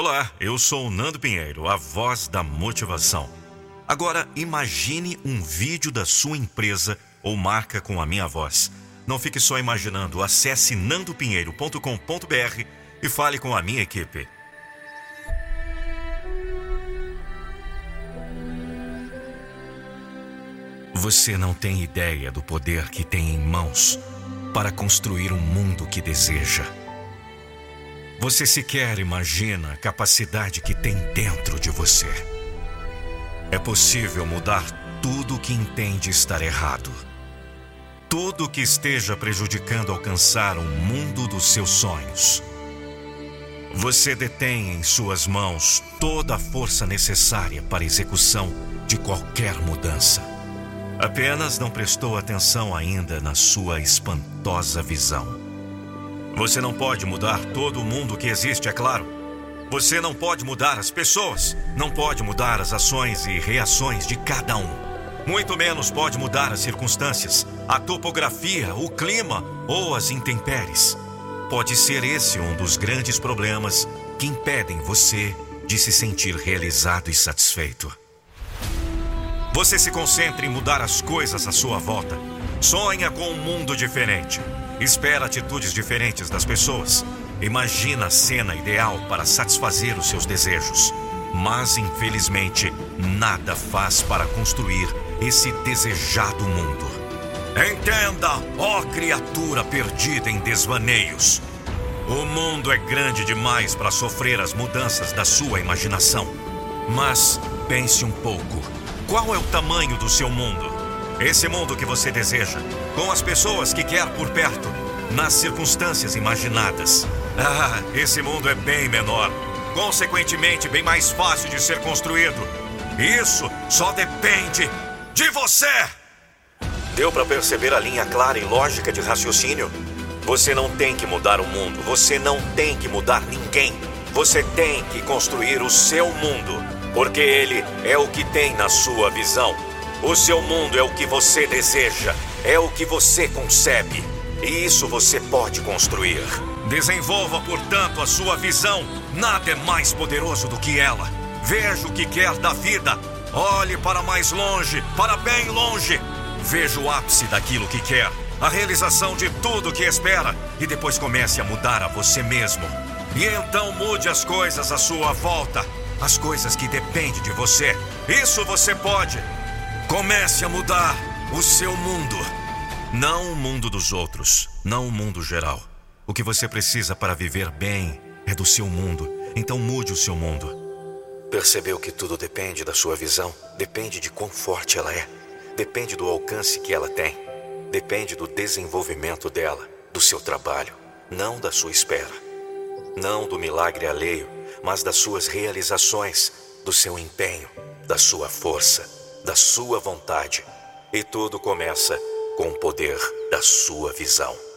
Olá, eu sou o Nando Pinheiro, a voz da motivação. Agora, imagine um vídeo da sua empresa ou marca com a minha voz. Não fique só imaginando, acesse nandopinheiro.com.br e fale com a minha equipe. Você não tem ideia do poder que tem em mãos para construir um mundo que deseja. Você sequer imagina a capacidade que tem dentro de você. É possível mudar tudo o que entende estar errado. Tudo que esteja prejudicando alcançar um mundo dos seus sonhos. Você detém em suas mãos toda a força necessária para a execução de qualquer mudança. Apenas não prestou atenção ainda na sua espantosa visão. Você não pode mudar todo o mundo que existe, é claro. Você não pode mudar as pessoas, não pode mudar as ações e reações de cada um. Muito menos pode mudar as circunstâncias, a topografia, o clima ou as intempéries. Pode ser esse um dos grandes problemas que impedem você de se sentir realizado e satisfeito. Você se concentra em mudar as coisas à sua volta. Sonha com um mundo diferente. Espera atitudes diferentes das pessoas. Imagina a cena ideal para satisfazer os seus desejos. Mas, infelizmente, nada faz para construir esse desejado mundo. Entenda, ó criatura perdida em desvaneios. O mundo é grande demais para sofrer as mudanças da sua imaginação. Mas pense um pouco: qual é o tamanho do seu mundo? Esse mundo que você deseja, com as pessoas que quer por perto, nas circunstâncias imaginadas. Ah, esse mundo é bem menor, consequentemente bem mais fácil de ser construído. Isso só depende de você! Deu para perceber a linha clara e lógica de raciocínio? Você não tem que mudar o mundo, você não tem que mudar ninguém. Você tem que construir o seu mundo, porque ele é o que tem na sua visão. O seu mundo é o que você deseja, é o que você concebe. E isso você pode construir. Desenvolva, portanto, a sua visão. Nada é mais poderoso do que ela. Veja o que quer da vida. Olhe para mais longe, para bem longe. Veja o ápice daquilo que quer, a realização de tudo que espera. E depois comece a mudar a você mesmo. E então mude as coisas à sua volta, as coisas que dependem de você. Isso você pode. Comece a mudar o seu mundo. Não o mundo dos outros, não o mundo geral. O que você precisa para viver bem é do seu mundo. Então mude o seu mundo. Percebeu que tudo depende da sua visão? Depende de quão forte ela é. Depende do alcance que ela tem. Depende do desenvolvimento dela, do seu trabalho, não da sua espera. Não do milagre alheio, mas das suas realizações, do seu empenho, da sua força da sua vontade. E tudo começa com o poder da sua visão.